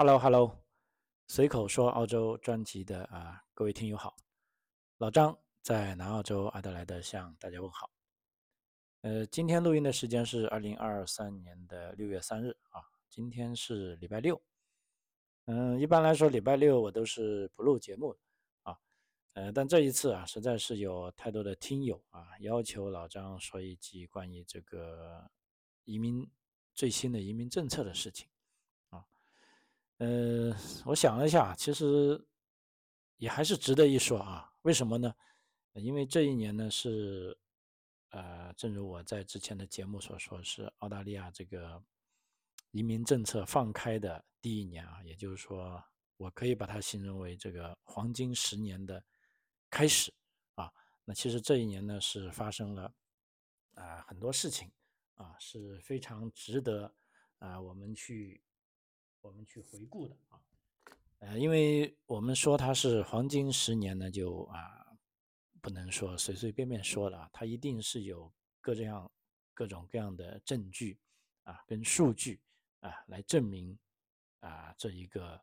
Hello，Hello，随口说澳洲专辑的啊，各位听友好，老张在南澳洲阿德莱德向大家问好。呃，今天录音的时间是二零二三年的六月三日啊，今天是礼拜六。嗯，一般来说礼拜六我都是不录节目啊，呃，但这一次啊，实在是有太多的听友啊要求老张说一集关于这个移民最新的移民政策的事情。呃，我想了一下，其实也还是值得一说啊。为什么呢？因为这一年呢是，呃，正如我在之前的节目所说，是澳大利亚这个移民政策放开的第一年啊。也就是说，我可以把它形容为这个黄金十年的开始啊。那其实这一年呢是发生了啊很多事情啊，是非常值得啊我们去。我们去回顾的啊，呃，因为我们说它是黄金十年呢，就啊不能说随随便便说了，它一定是有各这样各种各样的证据啊跟数据啊来证明啊这一个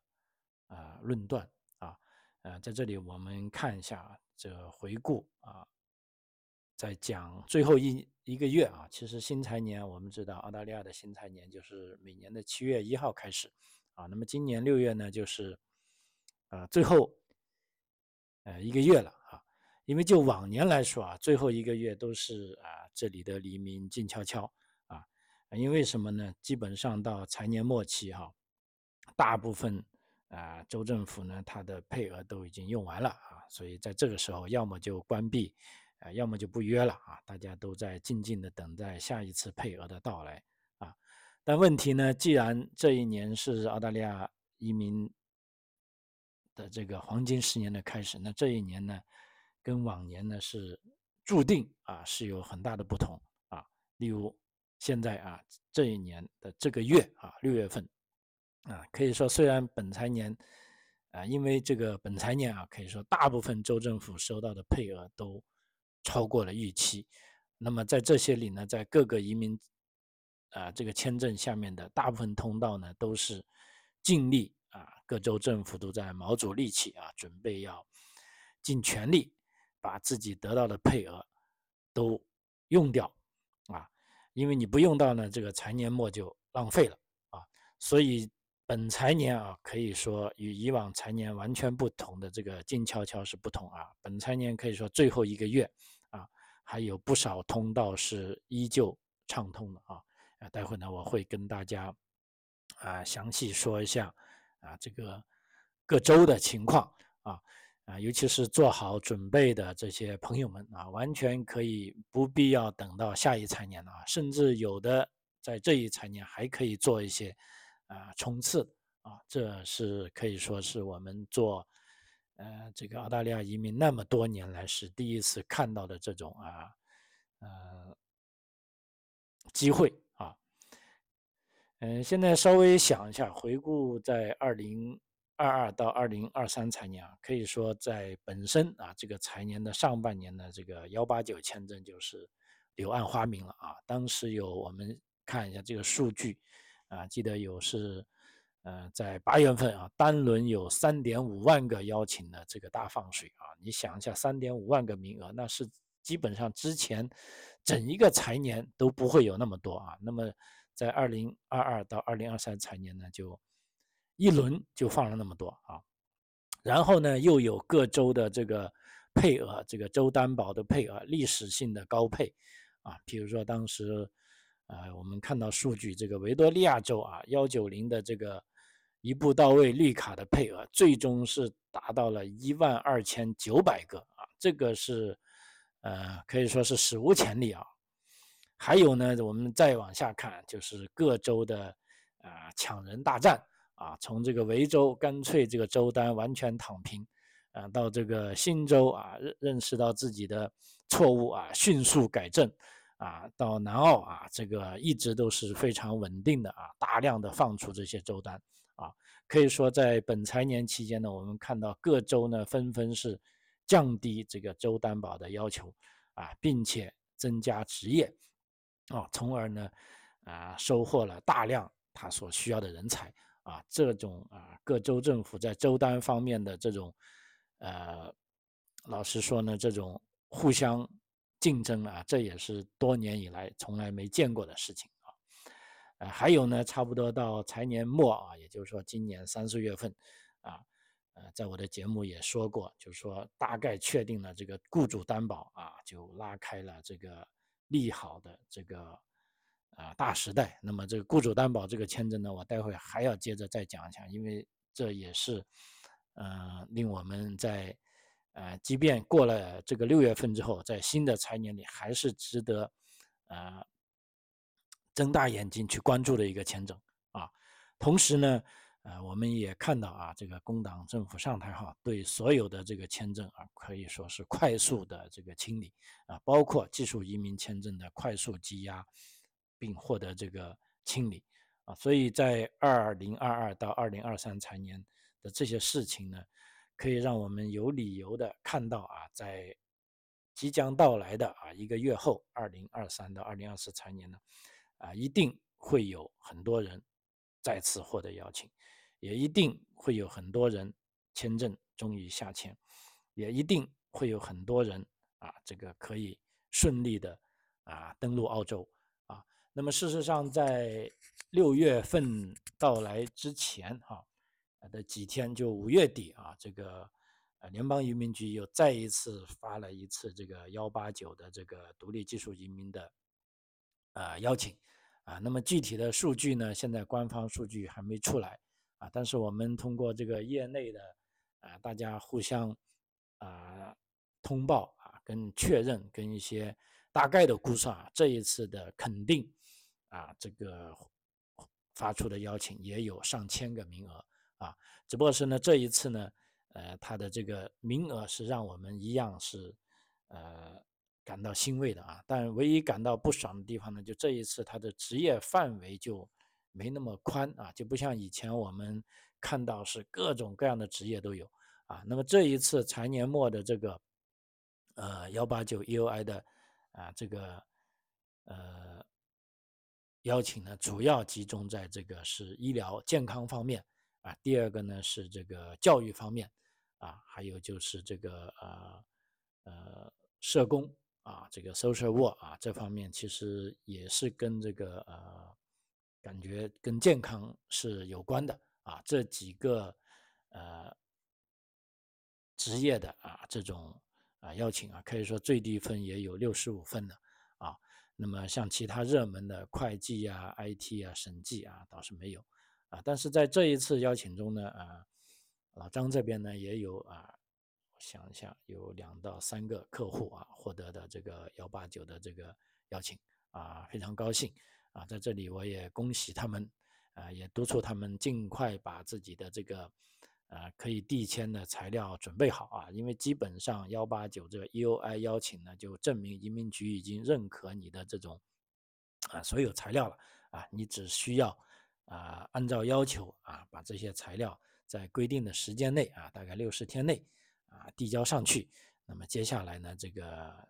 啊论断啊，呃，在这里我们看一下这回顾啊，在讲最后一一个月啊，其实新财年我们知道澳大利亚的新财年就是每年的七月一号开始。啊，那么今年六月呢，就是啊最后呃一个月了啊，因为就往年来说啊，最后一个月都是啊这里的黎明静悄悄啊，因为什么呢？基本上到财年末期哈，大部分啊州政府呢，它的配额都已经用完了啊，所以在这个时候，要么就关闭，啊，要么就不约了啊，大家都在静静的等待下一次配额的到来啊。但问题呢？既然这一年是澳大利亚移民的这个黄金十年的开始，那这一年呢，跟往年呢是注定啊是有很大的不同啊。例如现在啊这一年的这个月啊六月份啊，可以说虽然本财年啊，因为这个本财年啊，可以说大部分州政府收到的配额都超过了预期。那么在这些里呢，在各个移民。啊，这个签证下面的大部分通道呢，都是尽力啊，各州政府都在卯足力气啊，准备要尽全力把自己得到的配额都用掉啊，因为你不用到呢，这个财年末就浪费了啊，所以本财年啊，可以说与以往财年完全不同的这个静悄悄是不同啊，本财年可以说最后一个月，还有不少通道是依旧畅通的啊。啊，待会呢，我会跟大家啊详细说一下啊这个各州的情况啊啊，尤其是做好准备的这些朋友们啊，完全可以不必要等到下一财年了啊，甚至有的在这一财年还可以做一些啊冲刺啊，这是可以说是我们做呃这个澳大利亚移民那么多年来是第一次看到的这种啊呃机会啊。嗯，现在稍微想一下，回顾在二零二二到二零二三财年啊，可以说在本身啊这个财年的上半年呢，这个幺八九签证就是柳暗花明了啊。当时有我们看一下这个数据啊，记得有是呃在八月份啊，单轮有三点五万个邀请的这个大放水啊。你想一下，三点五万个名额，那是基本上之前整一个财年都不会有那么多啊。那么在二零二二到二零二三财年呢，就一轮就放了那么多啊，然后呢，又有各州的这个配额，这个州担保的配额历史性的高配啊，比如说当时，呃，我们看到数据，这个维多利亚州啊，幺九零的这个一步到位绿卡的配额，最终是达到了一万二千九百个啊，这个是呃可以说是史无前例啊。还有呢，我们再往下看，就是各州的啊抢人大战啊，从这个维州干脆这个州单完全躺平，啊，到这个新州啊认认识到自己的错误啊，迅速改正，啊，到南澳啊，这个一直都是非常稳定的啊，大量的放出这些州单啊，可以说在本财年期间呢，我们看到各州呢纷纷是降低这个州担保的要求啊，并且增加职业。啊，从而呢，啊，收获了大量他所需要的人才啊，这种啊各州政府在州单方面的这种，呃，老实说呢，这种互相竞争啊，这也是多年以来从来没见过的事情。呃，还有呢，差不多到财年末啊，也就是说今年三四月份啊。呃，在我的节目也说过，就是说大概确定了这个雇主担保啊，就拉开了这个利好的这个啊大时代。那么这个雇主担保这个签证呢，我待会还要接着再讲一下，因为这也是呃令我们在呃即便过了这个六月份之后，在新的财年里还是值得呃睁大眼睛去关注的一个签证啊。同时呢。呃，我们也看到啊，这个工党政府上台后，对所有的这个签证啊，可以说是快速的这个清理啊，包括技术移民签证的快速积压，并获得这个清理啊，所以在二零二二到二零二三财年的这些事情呢，可以让我们有理由的看到啊，在即将到来的啊一个月后，二零二三到二零二四财年呢，啊，一定会有很多人再次获得邀请。也一定会有很多人签证终于下签，也一定会有很多人啊，这个可以顺利的啊登陆澳洲啊。那么事实上，在六月份到来之前哈的几天，就五月底啊，这个呃联邦移民局又再一次发了一次这个幺八九的这个独立技术移民的呃邀请啊。那么具体的数据呢，现在官方数据还没出来。啊，但是我们通过这个业内的啊，大家互相啊通报啊，跟确认，跟一些大概的估算啊，这一次的肯定啊，这个发出的邀请也有上千个名额啊，只不过是呢，这一次呢，呃，它的这个名额是让我们一样是呃感到欣慰的啊，但唯一感到不爽的地方呢，就这一次他的职业范围就。没那么宽啊，就不像以前我们看到是各种各样的职业都有啊。那么这一次财年末的这个呃幺八九 EUI 的啊这个呃邀请呢，主要集中在这个是医疗健康方面啊，第二个呢是这个教育方面啊，还有就是这个呃呃社工啊，这个 social work 啊这方面其实也是跟这个呃。感觉跟健康是有关的啊，这几个呃职业的啊这种啊邀请啊，可以说最低分也有六十五分的啊。那么像其他热门的会计啊、IT 啊、审计啊，倒是没有啊。但是在这一次邀请中呢，啊，老张这边呢也有啊，我想一下，有两到三个客户啊获得的这个幺八九的这个邀请啊，非常高兴。啊，在这里我也恭喜他们，啊，也督促他们尽快把自己的这个，呃，可以递签的材料准备好啊，因为基本上幺八九这个 EUI 邀请呢，就证明移民局已经认可你的这种，啊，所有材料了，啊，你只需要，啊，按照要求啊，把这些材料在规定的时间内啊，大概六十天内啊，递交上去，那么接下来呢，这个。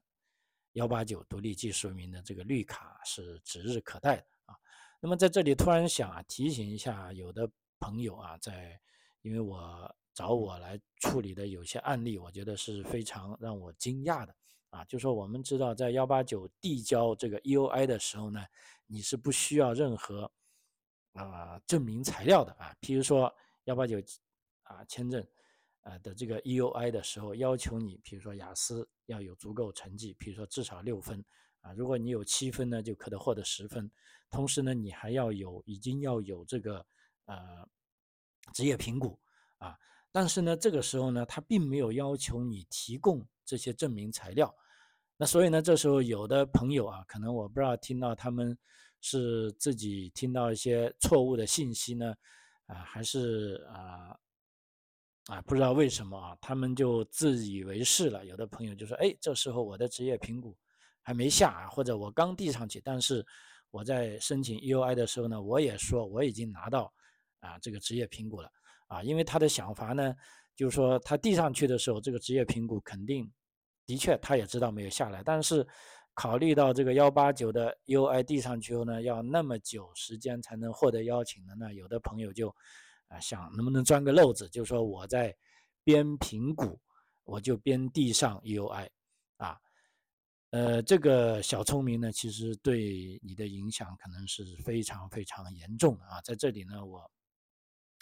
幺八九独立技术民的这个绿卡是指日可待的啊。那么在这里突然想啊，提醒一下有的朋友啊，在因为我找我来处理的有些案例，我觉得是非常让我惊讶的啊。就说我们知道，在幺八九递交这个 E O I 的时候呢，你是不需要任何啊证明材料的啊。譬如说幺八九啊签证。呃的这个 EUI 的时候，要求你，比如说雅思要有足够成绩，比如说至少六分啊。如果你有七分呢，就可能获得十分。同时呢，你还要有已经要有这个呃职业评估啊。但是呢，这个时候呢，他并没有要求你提供这些证明材料。那所以呢，这时候有的朋友啊，可能我不知道听到他们是自己听到一些错误的信息呢，啊，还是啊。啊，不知道为什么啊，他们就自以为是了。有的朋友就说：“哎，这时候我的职业评估还没下啊，或者我刚递上去，但是我在申请 EUI 的时候呢，我也说我已经拿到啊这个职业评估了啊。因为他的想法呢，就是说他递上去的时候，这个职业评估肯定的确他也知道没有下来，但是考虑到这个幺八九的 EUI 递上去后呢，要那么久时间才能获得邀请的，那有的朋友就啊想能不能钻个漏子，就说我在边评估，我就边递上 UI 啊。呃，这个小聪明呢，其实对你的影响可能是非常非常严重的啊。在这里呢，我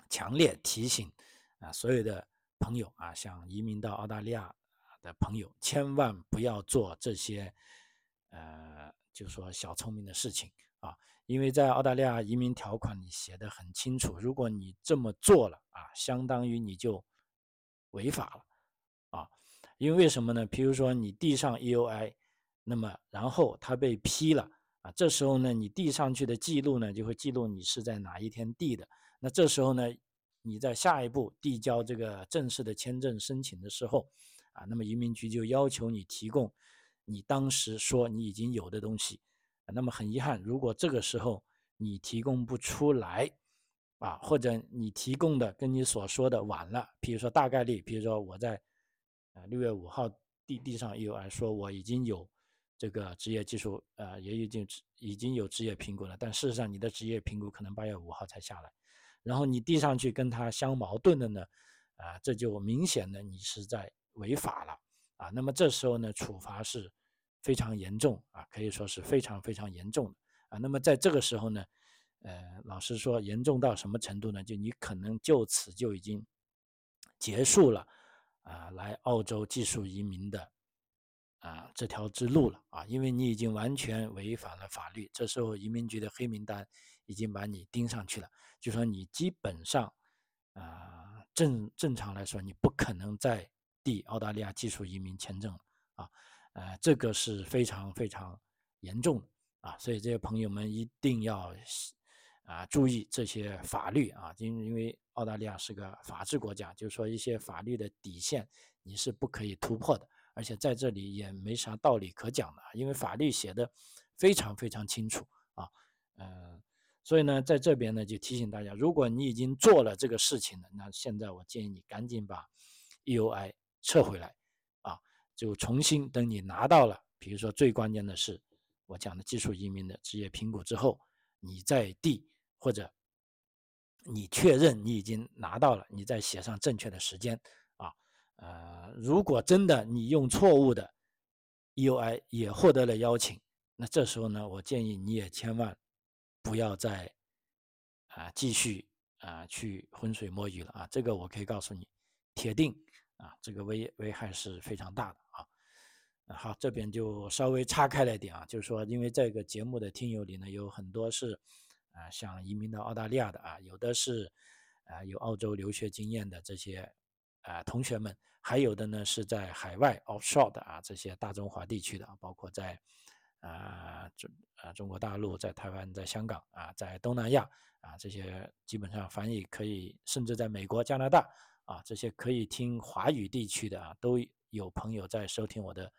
强烈提醒啊，所有的朋友啊，想移民到澳大利亚的朋友，千万不要做这些呃，就说小聪明的事情啊，因为在澳大利亚移民条款里写的很清楚，如果你这么做了啊，相当于你就违法了啊。因为为什么呢？比如说你递上 EOI。那么，然后他被批了啊，这时候呢，你递上去的记录呢，就会记录你是在哪一天递的。那这时候呢，你在下一步递交这个正式的签证申请的时候，啊，那么移民局就要求你提供你当时说你已经有的东西。那么很遗憾，如果这个时候你提供不出来，啊，或者你提供的跟你所说的晚了，比如说大概率，比如说我在呃六月五号递递上 U I 说我已经有。这个职业技术，呃，也已经已经有职业评估了，但事实上你的职业评估可能八月五号才下来，然后你递上去跟他相矛盾的呢，啊，这就明显的你是在违法了，啊，那么这时候呢，处罚是非常严重啊，可以说是非常非常严重的啊，那么在这个时候呢，呃，老实说，严重到什么程度呢？就你可能就此就已经结束了啊，来澳洲技术移民的。啊，这条之路了啊，因为你已经完全违反了法律，这时候移民局的黑名单已经把你盯上去了，就说你基本上，啊，正正常来说，你不可能再递澳大利亚技术移民签证啊，呃，这个是非常非常严重的啊，所以这些朋友们一定要啊注意这些法律啊，因因为澳大利亚是个法治国家，就是说一些法律的底线你是不可以突破的。而且在这里也没啥道理可讲的，因为法律写的非常非常清楚啊，嗯，所以呢，在这边呢就提醒大家，如果你已经做了这个事情了，那现在我建议你赶紧把 EUI 撤回来，就重新等你拿到了，比如说最关键的是我讲的技术移民的职业评估之后，你再递或者你确认你已经拿到了，你再写上正确的时间啊。呃，如果真的你用错误的 EUI 也获得了邀请，那这时候呢，我建议你也千万不要再啊继续啊去浑水摸鱼了啊！这个我可以告诉你，铁定啊，这个危危害是非常大的啊。好，这边就稍微岔开了一点啊，就是说，因为这个节目的听友里呢，有很多是啊想移民到澳大利亚的啊，有的是啊有澳洲留学经验的这些。啊，同学们，还有的呢是在海外 offshore 的啊，这些大中华地区的，包括在啊中啊中国大陆、在台湾、在香港啊，在东南亚啊，这些基本上翻译可以，甚至在美国、加拿大啊，这些可以听华语地区的啊，都有朋友在收听我的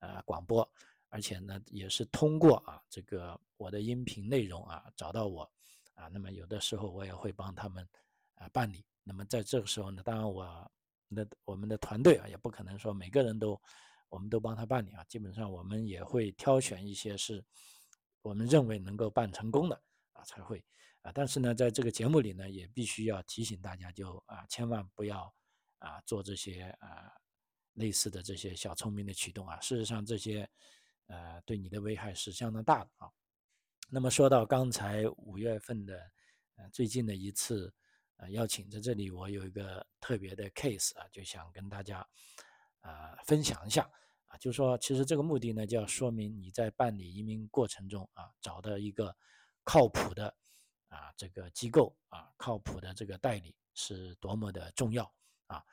呃广播，而且呢也是通过啊这个我的音频内容啊找到我啊，那么有的时候我也会帮他们啊办理，那么在这个时候呢，当然我。那我们的团队啊，也不可能说每个人都，我们都帮他办理啊。基本上我们也会挑选一些是，我们认为能够办成功的啊，才会啊。但是呢，在这个节目里呢，也必须要提醒大家，就啊，千万不要啊做这些啊类似的这些小聪明的举动啊。事实上，这些呃对你的危害是相当大的啊。那么说到刚才五月份的呃最近的一次。呃，邀请在这里，我有一个特别的 case 啊，就想跟大家啊分享一下啊，就说，其实这个目的呢，就要说明你在办理移民过程中啊，找到一个靠谱的啊这个机构啊，靠谱的这个代理是多么的重要啊，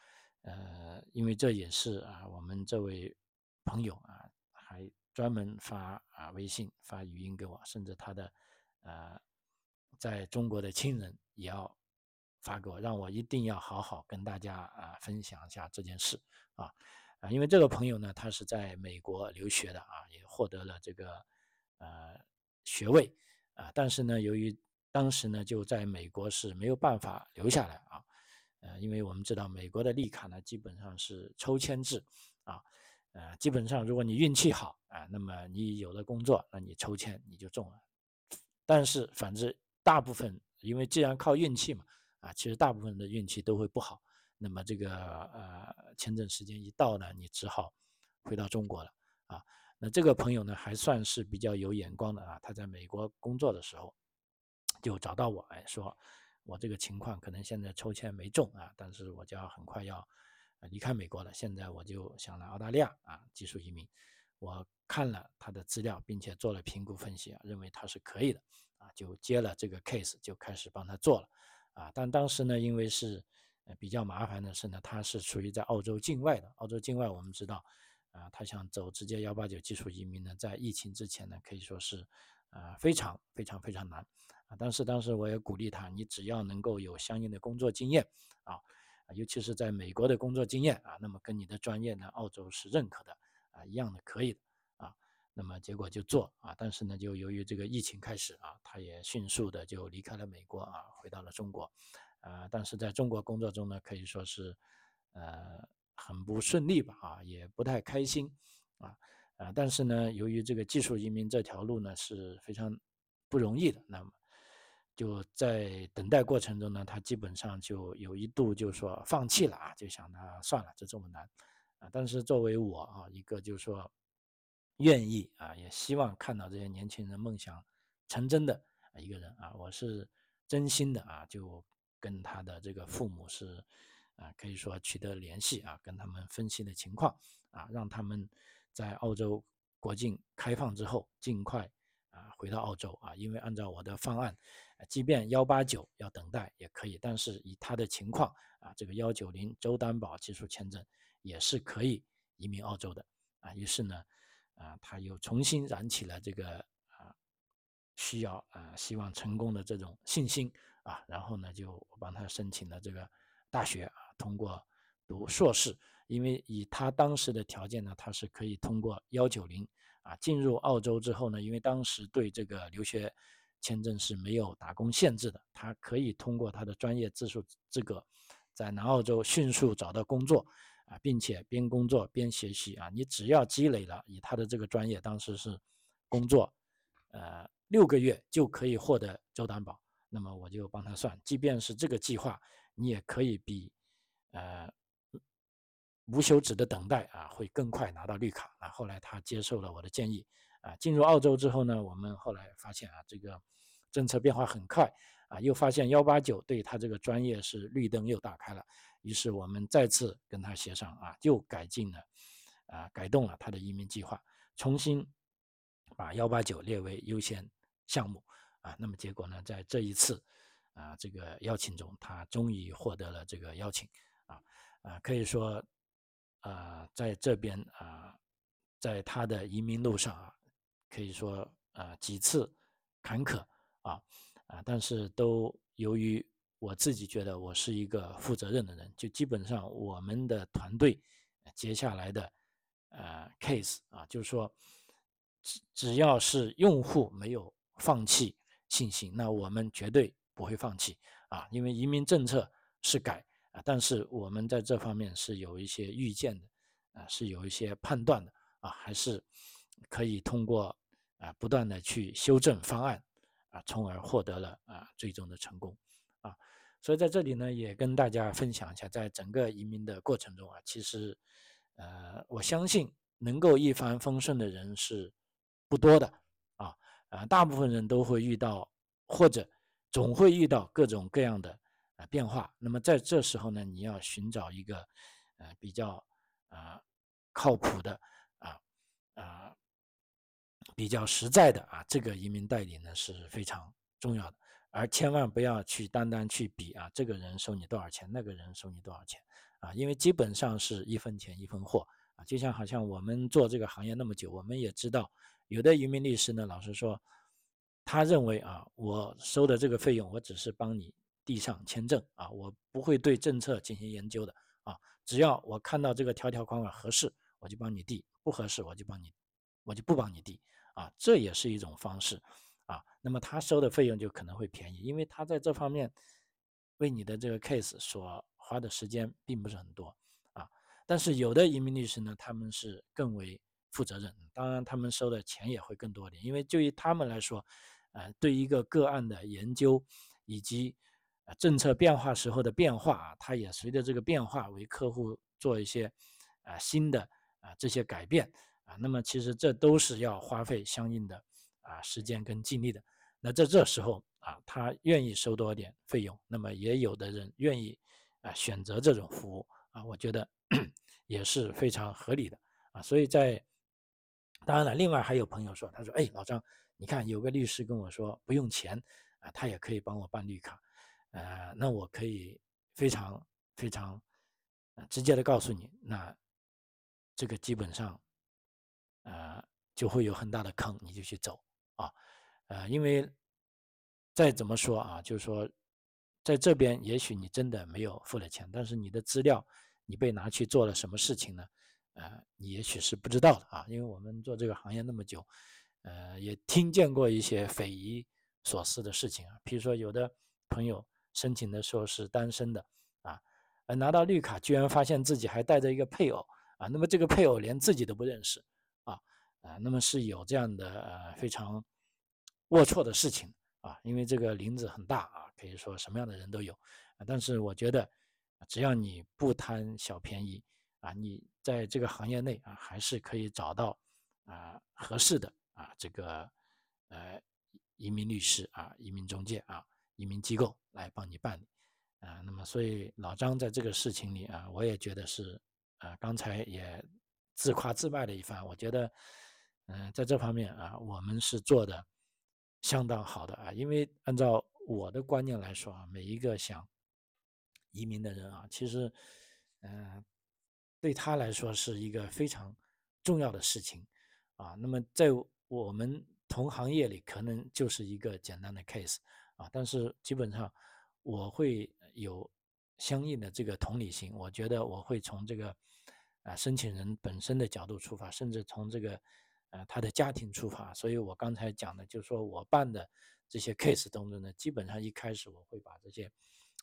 呃，因为这也是啊我们这位朋友啊，还专门发啊微信发语音给我，甚至他的呃在中国的亲人也要。发给我，让我一定要好好跟大家啊分享一下这件事啊啊，因为这个朋友呢，他是在美国留学的啊，也获得了这个呃学位啊，但是呢，由于当时呢就在美国是没有办法留下来啊，呃，因为我们知道美国的绿卡呢基本上是抽签制啊，呃，基本上如果你运气好啊，那么你有了工作，那你抽签你就中了。但是反之，大部分因为既然靠运气嘛，啊，其实大部分的运气都会不好。那么这个呃签证时间一到呢，你只好回到中国了啊。那这个朋友呢还算是比较有眼光的啊，他在美国工作的时候就找到我，哎，说我这个情况可能现在抽签没中啊，但是我就要很快要离开美国了，现在我就想来澳大利亚啊，技术移民。我看了他的资料，并且做了评估分析啊，认为他是可以的啊，就接了这个 case，就开始帮他做了啊。但当时呢，因为是，比较麻烦的是呢，他是处于在澳洲境外的。澳洲境外，我们知道，啊，他想走直接幺八九技术移民呢，在疫情之前呢，可以说是，啊，非常非常非常难，啊，但是当时我也鼓励他，你只要能够有相应的工作经验，啊，尤其是在美国的工作经验，啊，那么跟你的专业呢，澳洲是认可的，啊，一样的可以的，啊，那么结果就做，啊，但是呢，就由于这个疫情开始，啊，他也迅速的就离开了美国，啊，回到了中国。啊，但是在中国工作中呢，可以说是，呃，很不顺利吧，啊，也不太开心，啊，啊，但是呢，由于这个技术移民这条路呢是非常不容易的，那么就在等待过程中呢，他基本上就有一度就说放弃了啊，就想他算了，这这么难，啊，但是作为我啊，一个就是说愿意啊，也希望看到这些年轻人梦想成真的一个人啊，我是真心的啊，就。跟他的这个父母是，啊，可以说取得联系啊，跟他们分析的情况啊，让他们在澳洲国境开放之后尽快回到澳洲啊，因为按照我的方案，即便幺八九要等待也可以，但是以他的情况啊，这个幺九零州担保技术签证也是可以移民澳洲的啊，于是呢，啊，他又重新燃起了这个啊需要啊希望成功的这种信心。啊，然后呢，就我帮他申请了这个大学啊，通过读硕士，因为以他当时的条件呢，他是可以通过幺九零啊进入澳洲之后呢，因为当时对这个留学签证是没有打工限制的，他可以通过他的专业技术资格，在南澳洲迅速找到工作啊，并且边工作边学习啊，你只要积累了以他的这个专业，当时是工作呃六个月就可以获得州担保。那么我就帮他算，即便是这个计划，你也可以比，呃，无休止的等待啊，会更快拿到绿卡啊。后来他接受了我的建议啊，进入澳洲之后呢，我们后来发现啊，这个政策变化很快啊，又发现幺八九对他这个专业是绿灯又打开了，于是我们再次跟他协商啊，又改进了啊，改动了他的移民计划，重新把幺八九列为优先项目。啊，那么结果呢，在这一次啊这个邀请中，他终于获得了这个邀请，啊啊，可以说啊在这边啊，在他的移民路上啊，可以说啊几次坎坷啊啊，但是都由于我自己觉得我是一个负责任的人，就基本上我们的团队接下来的呃 case 啊，就是说只只要是用户没有放弃。信心，那我们绝对不会放弃啊！因为移民政策是改啊，但是我们在这方面是有一些预见的啊，是有一些判断的啊，还是可以通过啊不断的去修正方案啊，从而获得了啊最终的成功啊。所以在这里呢，也跟大家分享一下，在整个移民的过程中啊，其实呃，我相信能够一帆风顺的人是不多的。啊，大部分人都会遇到，或者总会遇到各种各样的变化。那么在这时候呢，你要寻找一个呃比较啊靠谱的啊啊比较实在的啊这个移民代理呢是非常重要的。而千万不要去单单去比啊这个人收你多少钱，那个人收你多少钱啊，因为基本上是一分钱一分货啊。就像好像我们做这个行业那么久，我们也知道。有的移民律师呢，老实说，他认为啊，我收的这个费用，我只是帮你递上签证啊，我不会对政策进行研究的啊，只要我看到这个条条款款合适，我就帮你递；不合适，我就帮你，我就不帮你递啊，这也是一种方式啊。那么他收的费用就可能会便宜，因为他在这方面为你的这个 case 所花的时间并不是很多啊。但是有的移民律师呢，他们是更为负责任，当然他们收的钱也会更多点，因为对于他们来说，呃，对一个个案的研究以及呃政策变化时候的变化啊，他也随着这个变化为客户做一些啊新的啊这些改变啊，那么其实这都是要花费相应的啊时间跟精力的。那在这时候啊，他愿意收多点费用，那么也有的人愿意啊选择这种服务啊，我觉得 也是非常合理的啊。所以在当然了，另外还有朋友说，他说：“哎，老张，你看有个律师跟我说不用钱啊，他也可以帮我办绿卡，呃，那我可以非常非常直接的告诉你，那这个基本上呃就会有很大的坑，你就去走啊。”呃，因为再怎么说啊，就是说，在这边也许你真的没有付了钱，但是你的资料你被拿去做了什么事情呢？呃，你也许是不知道的啊。因为我们做这个行业那么久，呃，也听见过一些匪夷所思的事情啊。比如说，有的朋友申请的时候是单身的啊，呃，拿到绿卡居然发现自己还带着一个配偶啊，那么这个配偶连自己都不认识啊，啊，那么是有这样的呃非常。龌龊的事情啊，因为这个林子很大啊，可以说什么样的人都有啊。但是我觉得，只要你不贪小便宜啊，你在这个行业内啊，还是可以找到啊合适的啊这个呃移民律师啊、移民中介啊、移民机构来帮你办理啊。那么，所以老张在这个事情里啊，我也觉得是啊，刚才也自夸自卖了一番。我觉得，嗯，在这方面啊，我们是做的。相当好的啊，因为按照我的观念来说啊，每一个想移民的人啊，其实，嗯，对他来说是一个非常重要的事情啊。那么在我们同行业里，可能就是一个简单的 case 啊，但是基本上我会有相应的这个同理心，我觉得我会从这个啊申请人本身的角度出发，甚至从这个。呃，他的家庭出发，所以我刚才讲的，就是说我办的这些 case 当中呢，基本上一开始我会把这些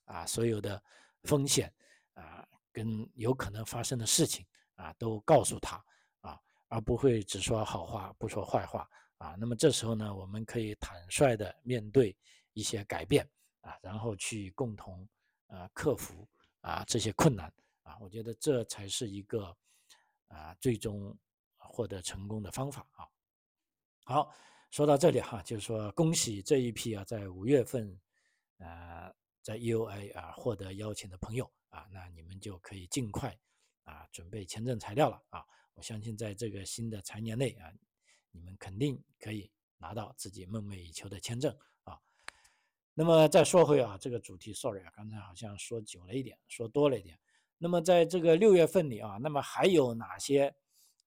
啊所有的风险啊跟有可能发生的事情啊都告诉他啊，而不会只说好话不说坏话啊。那么这时候呢，我们可以坦率的面对一些改变啊，然后去共同啊克服啊这些困难啊。我觉得这才是一个啊最终。获得成功的方法啊，好，说到这里哈，就是说恭喜这一批啊，在五月份，呃，在 EUA 啊获得邀请的朋友啊，那你们就可以尽快啊准备签证材料了啊。我相信在这个新的财年内啊，你们肯定可以拿到自己梦寐以求的签证。那么再说回啊这个主题，sorry 啊，刚才好像说久了一点，说多了一点。那么在这个六月份里啊，那么还有哪些？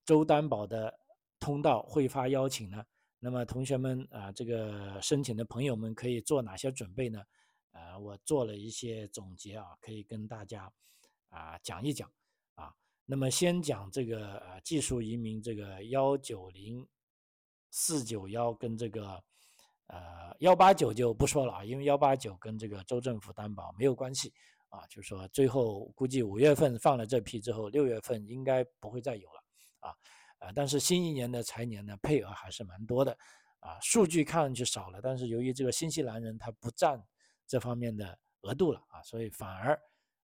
州担保的通道会发邀请呢？那么同学们啊，这个申请的朋友们可以做哪些准备呢？呃，我做了一些总结啊，可以跟大家啊讲一讲啊。那么先讲这个呃技术移民这个幺九零四九幺跟这个呃幺八九就不说了啊，因为幺八九跟这个州政府担保没有关系啊。就是说最后估计五月份放了这批之后，六月份应该不会再有了。啊，呃，但是新一年的财年呢，配额还是蛮多的，啊，数据看上去少了，但是由于这个新西兰人他不占这方面的额度了啊，所以反而，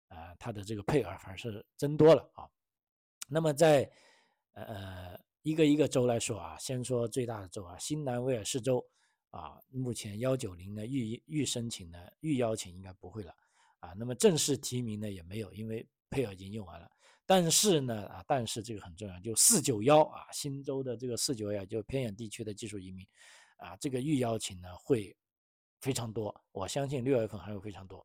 啊，他的这个配额反而是增多了啊。那么在呃一个一个州来说啊，先说最大的州啊，新南威尔士州啊，目前幺九零呢预预申请呢预邀请应该不会了啊，那么正式提名呢也没有，因为配额已经用完了。但是呢，啊，但是这个很重要，就四九幺啊，新州的这个四九幺，就偏远地区的技术移民，啊，这个预邀请呢会非常多，我相信六月份还有非常多，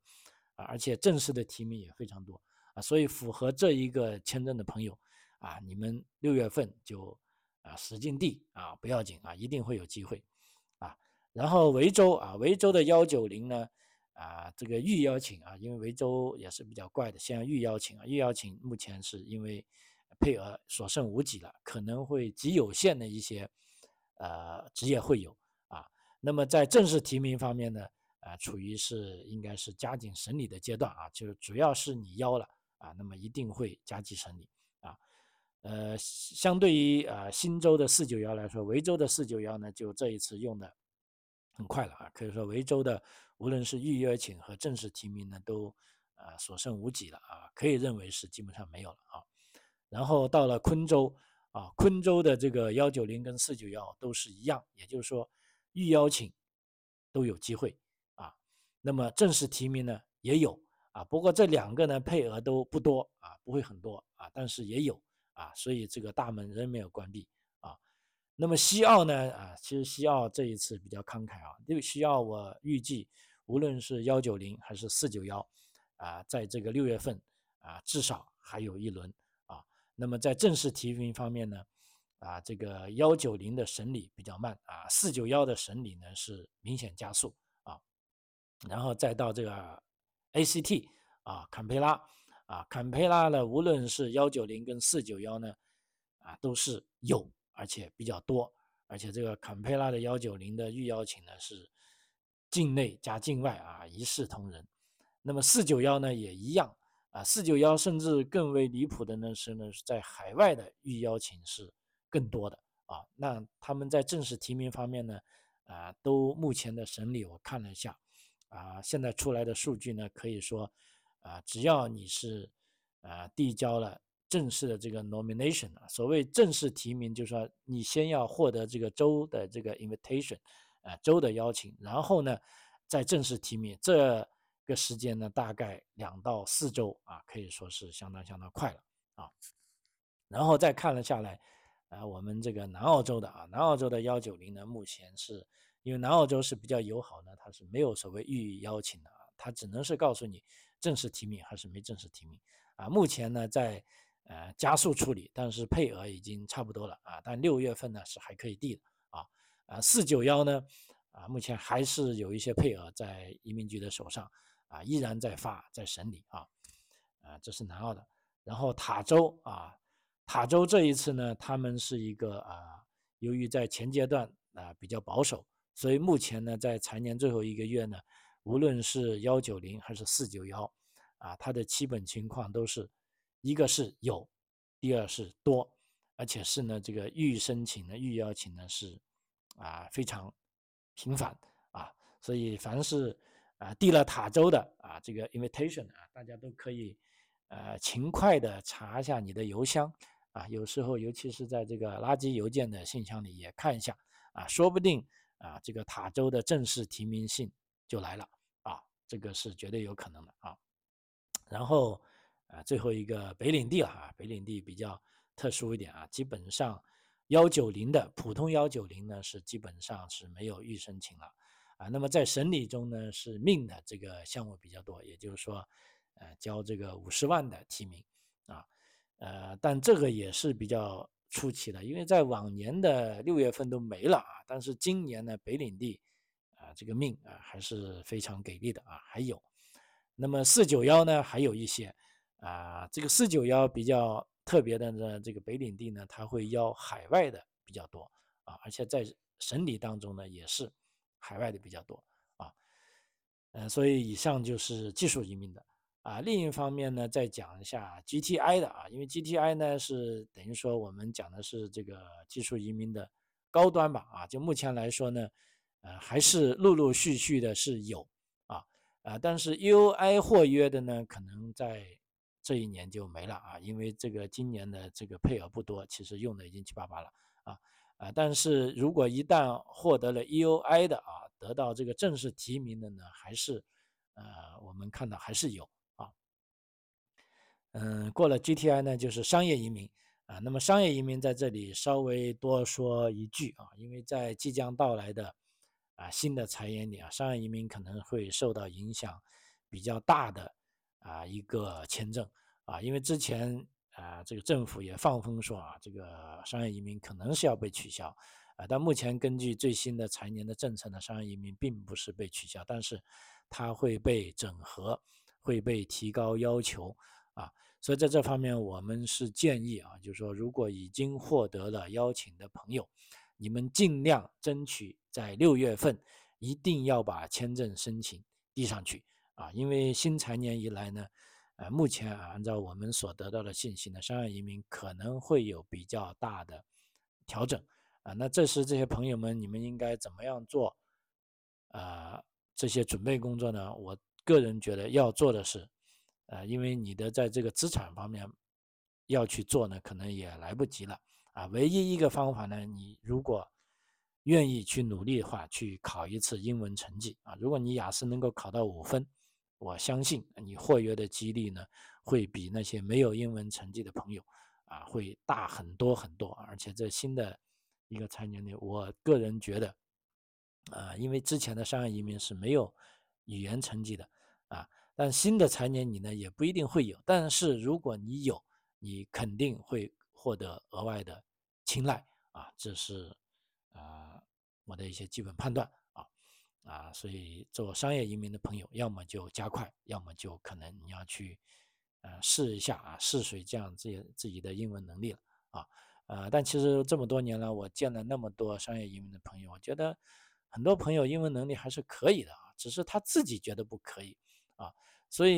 啊，而且正式的提名也非常多，啊，所以符合这一个签证的朋友，啊，你们六月份就啊使劲地啊不要紧啊，一定会有机会，然后维州啊，维州的幺九零呢。啊，这个预邀请啊，因为维州也是比较怪的，先预邀请啊，预邀请目前是因为配额所剩无几了，可能会极有限的一些呃职业会有啊。那么在正式提名方面呢，啊，处于是应该是加紧审理的阶段啊，就是主要是你邀了啊，那么一定会加紧审理啊呃，相对于啊新州的四九幺来说，维州的四九幺呢，就这一次用的很快了啊，可以说维州的无论是预约请和正式提名呢，都啊所剩无几了啊，可以认为是基本上没有了啊。然后到了昆州啊，昆州的这个幺九零跟四九幺都是一样，也就是说预邀请都有机会啊。那么正式提名呢也有啊，不过这两个呢配额都不多啊，不会很多啊，但是也有。啊，所以这个大门仍没有关闭。那么西澳呢？啊，其实西澳这一次比较慷慨啊。因为西澳我预计，无论是幺九零还是四九幺，啊，在这个六月份啊，至少还有一轮啊。那么在正式提名方面呢，啊，这个幺九零的审理比较慢啊，四九幺的审理呢是明显加速啊。然后再到这个 ACT 啊，坎培拉。啊，坎培拉呢，无论是幺九零跟四九幺呢，啊，都是有，而且比较多，而且这个坎培拉的幺九零的预邀请呢是境内加境外啊一视同仁，那么四九幺呢也一样啊，四九幺甚至更为离谱的呢是呢是在海外的预邀请是更多的啊，那他们在正式提名方面呢，啊，都目前的审理我看了一下，啊，现在出来的数据呢可以说。啊，只要你是啊递交了正式的这个 nomination 啊，所谓正式提名，就是说你先要获得这个州的这个 invitation，啊州的邀请，然后呢再正式提名，这个时间呢大概两到四周啊，可以说是相当相当快了啊。然后再看了下来，啊我们这个南澳洲的啊，南澳洲的幺九零呢，目前是因为南澳洲是比较友好呢，它是没有所谓预邀请的啊，它只能是告诉你。正式提名还是没正式提名啊？目前呢在呃加速处理，但是配额已经差不多了啊。但六月份呢是还可以递的啊啊四九幺呢啊目前还是有一些配额在移民局的手上啊，依然在发在审理啊啊这是南澳的。然后塔州啊塔州这一次呢，他们是一个啊由于在前阶段啊比较保守，所以目前呢在财年最后一个月呢。无论是幺九零还是四九幺，啊，它的基本情况都是，一个是有，第二是多，而且是呢，这个预申请呢、预邀请呢是，啊，非常频繁啊，所以凡是啊递了塔州的啊这个 invitation 啊，大家都可以，呃，勤快的查一下你的邮箱啊，有时候尤其是在这个垃圾邮件的信箱里也看一下啊，说不定啊这个塔州的正式提名信就来了啊。这个是绝对有可能的啊，然后啊，最后一个北领地了啊，北领地比较特殊一点啊，基本上幺九零的普通幺九零呢是基本上是没有预申请了啊，那么在审理中呢是命的这个项目比较多，也就是说，呃，交这个五十万的提名啊，呃，但这个也是比较出奇的，因为在往年的六月份都没了啊，但是今年呢北领地啊。这个命啊还是非常给力的啊，还有，那么四九幺呢，还有一些啊，这个四九幺比较特别的呢，这个北领地呢，它会邀海外的比较多啊，而且在审理当中呢，也是海外的比较多啊，嗯，所以以上就是技术移民的啊，另一方面呢，再讲一下 GTI 的啊，因为 GTI 呢是等于说我们讲的是这个技术移民的高端吧啊，就目前来说呢。呃，还是陆陆续续的是有啊，啊，但是 U I 获约的呢，可能在这一年就没了啊，因为这个今年的这个配额不多，其实用的已经七八八了啊，啊，但是如果一旦获得了 EUI 的啊，得到这个正式提名的呢，还是呃，我们看到还是有啊，嗯，过了 G T I 呢，就是商业移民啊，那么商业移民在这里稍微多说一句啊，因为在即将到来的。啊，新的财源里啊，商业移民可能会受到影响比较大的啊一个签证啊，因为之前啊这个政府也放风说啊，这个商业移民可能是要被取消啊，但目前根据最新的财年的政策呢，商业移民并不是被取消，但是它会被整合，会被提高要求啊，所以在这方面我们是建议啊，就是说如果已经获得了邀请的朋友。你们尽量争取在六月份，一定要把签证申请递上去啊！因为新财年以来呢，呃，目前啊，按照我们所得到的信息呢，商业移民可能会有比较大的调整啊。那这时这些朋友们，你们应该怎么样做？啊，这些准备工作呢？我个人觉得要做的是，呃，因为你的在这个资产方面要去做呢，可能也来不及了啊。唯一一个方法呢，你如果愿意去努力的话，去考一次英文成绩啊。如果你雅思能够考到五分，我相信你获约的几率呢，会比那些没有英文成绩的朋友啊会大很多很多。而且这新的一个财年里，我个人觉得，啊，因为之前的商业移民是没有语言成绩的啊，但新的财年你呢也不一定会有。但是如果你有，你肯定会获得额外的青睐啊，这是啊。我的一些基本判断啊，所以做商业移民的朋友，要么就加快，要么就可能你要去呃试一下啊，试水这样自己自己的英文能力了啊呃，但其实这么多年了，我见了那么多商业移民的朋友，我觉得很多朋友英文能力还是可以的啊，只是他自己觉得不可以啊，所以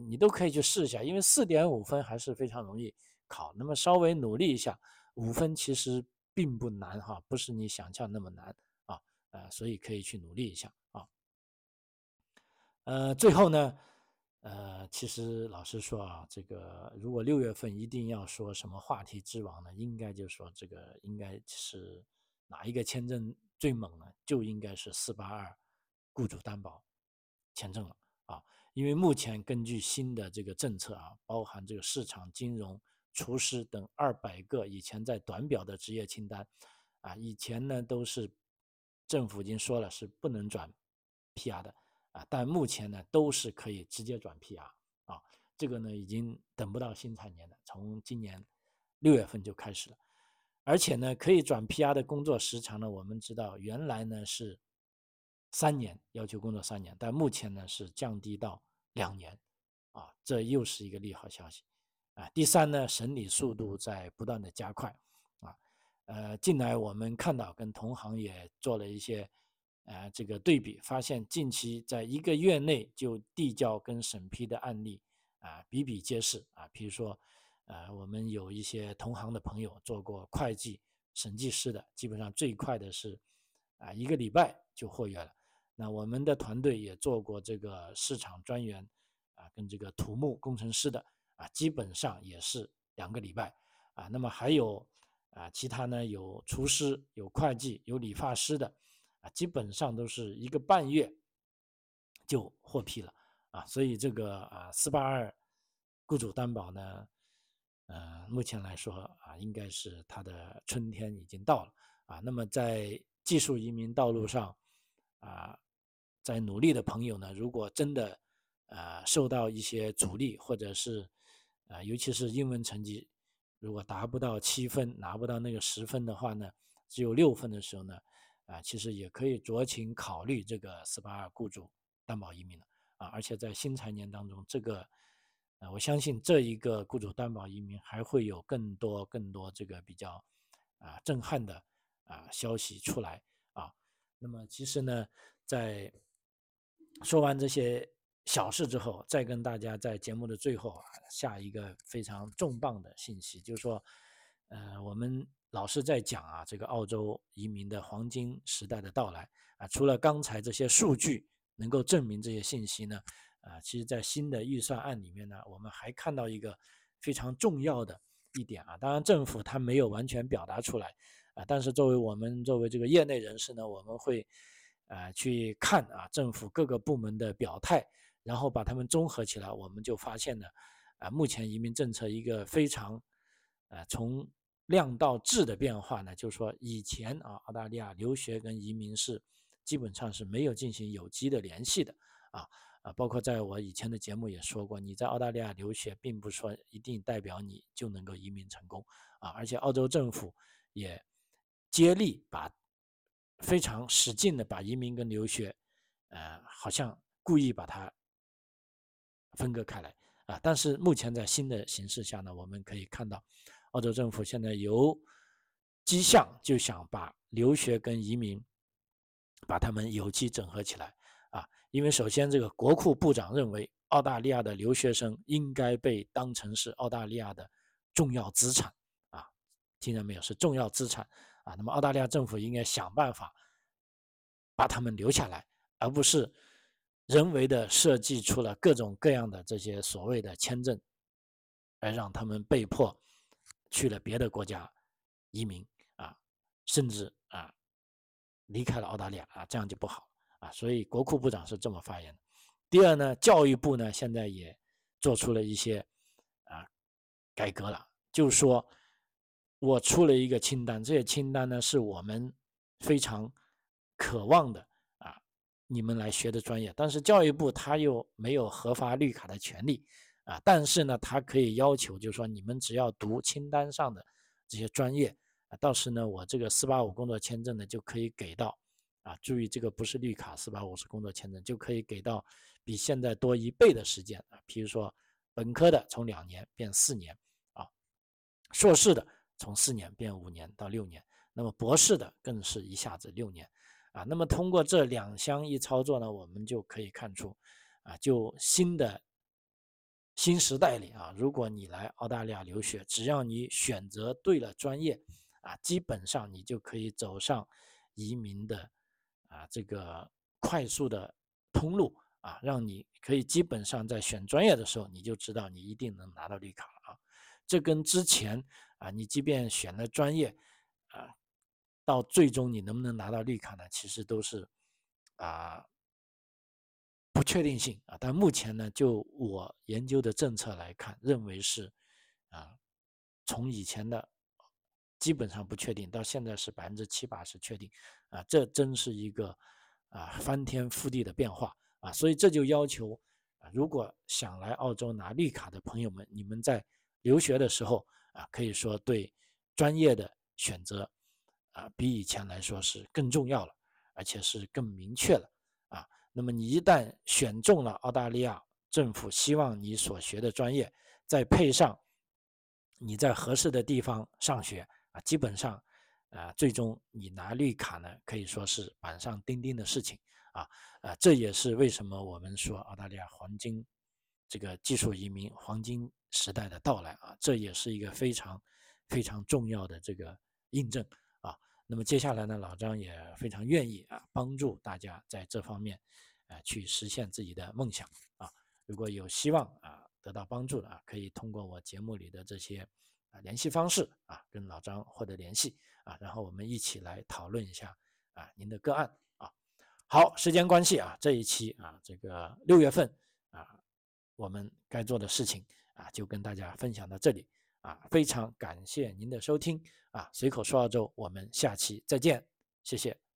你都可以去试一下，因为四点五分还是非常容易考，那么稍微努力一下，五分其实并不难哈，不是你想象那么难。呃，所以可以去努力一下啊。呃，最后呢，呃，其实老实说啊，这个如果六月份一定要说什么话题之王呢，应该就说这个应该是哪一个签证最猛呢？就应该是四八二雇主担保签证了啊。因为目前根据新的这个政策啊，包含这个市场、金融、厨师等二百个以前在短表的职业清单啊，以前呢都是。政府已经说了是不能转 PR 的啊，但目前呢都是可以直接转 PR 啊，这个呢已经等不到新财年了，从今年六月份就开始了，而且呢可以转 PR 的工作时长呢，我们知道原来呢是三年，要求工作三年，但目前呢是降低到两年啊，这又是一个利好消息啊。第三呢，审理速度在不断的加快。呃，近来我们看到跟同行也做了一些，呃，这个对比，发现近期在一个月内就递交跟审批的案例啊比比皆是啊。比如说，呃，我们有一些同行的朋友做过会计、审计师的，基本上最快的是啊一个礼拜就获约了。那我们的团队也做过这个市场专员啊，跟这个土木工程师的啊，基本上也是两个礼拜啊。那么还有。啊，其他呢有厨师、有会计、有理发师的，啊，基本上都是一个半月就获批了啊。所以这个啊，四八二雇主担保呢，呃，目前来说啊，应该是它的春天已经到了啊。那么在技术移民道路上啊，在努力的朋友呢，如果真的呃受到一些阻力，或者是啊，尤其是英文成绩。如果达不到七分，拿不到那个十分的话呢，只有六分的时候呢，啊，其实也可以酌情考虑这个四八二雇主担保移民了啊。而且在新财年当中，这个，呃，我相信这一个雇主担保移民还会有更多更多这个比较啊震撼的啊消息出来啊。那么其实呢，在说完这些。小事之后，再跟大家在节目的最后啊下一个非常重磅的信息，就是说，呃，我们老是在讲啊，这个澳洲移民的黄金时代的到来啊。除了刚才这些数据能够证明这些信息呢，啊，其实在新的预算案里面呢，我们还看到一个非常重要的一点啊。当然，政府它没有完全表达出来啊，但是作为我们作为这个业内人士呢，我们会啊去看啊政府各个部门的表态。然后把它们综合起来，我们就发现呢，啊，目前移民政策一个非常，呃，从量到质的变化呢，就是说以前啊，澳大利亚留学跟移民是基本上是没有进行有机的联系的，啊啊，包括在我以前的节目也说过，你在澳大利亚留学，并不说一定代表你就能够移民成功，啊，而且澳洲政府也接力把非常使劲的把移民跟留学，呃，好像故意把它。分割开来啊！但是目前在新的形势下呢，我们可以看到，澳洲政府现在有迹象就想把留学跟移民把他们有机整合起来啊！因为首先这个国库部长认为澳大利亚的留学生应该被当成是澳大利亚的重要资产啊，听见没有？是重要资产啊。那么澳大利亚政府应该想办法把他们留下来，而不是人为的设计出了各种各样的这些所谓的签证，而让他们被迫去了别的国家移民啊，甚至啊离开了澳大利亚啊，这样就不好啊。所以国库部长是这么发言的。第二呢，教育部呢现在也做出了一些啊改革了，就是说我出了一个清单，这些清单呢是我们非常渴望的，你们来学的专业，但是教育部他又没有核发绿卡的权利啊，但是呢，他可以要求，就是说你们只要读清单上的这些专业啊，到时呢，我这个四八五工作签证呢就可以给到啊，注意这个不是绿卡，四八五是工作签证，就可以给到。比现在多一倍的时间啊，比如说本科的从两年变四年啊，硕士的从四年变五年到六年，那么博士的更是一下子六年啊。那么通过这两项一操作呢，我们就可以看出啊，就新的新时代里啊，如果你来澳大利亚留学，只要你选择对了专业啊，基本上你就可以走上移民的啊这个快速的通路。啊，让你可以基本上在选专业的时候，你就知道你一定能拿到绿卡了啊。这跟之前啊，你即便选了专业，到最终你能不能拿到绿卡呢？其实都是啊不确定性啊。但目前呢，就我研究的政策来看，认为是啊，从以前的基本上不确定，到现在是百分之七八十确定啊。这真是一个啊翻天覆地的变化。啊，所以这就要求啊，如果想来澳洲拿绿卡的朋友们，你们在留学的时候啊，可以说对专业的选择啊，比以前来说是更重要了，而且是更明确了啊。那么你一旦选中了澳大利亚政府希望你所学的专业，再配上你在合适的地方上学啊，基本上啊，最终你拿绿卡呢，可以说是板上钉钉的事情。啊，啊，这也是为什么我们说澳大利亚黄金这个技术移民黄金时代的到来啊，这也是一个非常非常重要的这个印证。那么接下来呢，老张也非常愿意啊，帮助大家在这方面啊去实现自己的梦想啊。如果有希望啊得到帮助的啊，可以通过我节目里的这些啊联系方式啊，跟老张获得联系啊，然后我们一起来讨论一下啊您的个案啊。好，时间关系啊，这一期啊，这个六月份啊，我们该做的事情啊，就跟大家分享到这里啊，非常感谢您的收听啊，随口说澳洲，我们下期再见，谢谢。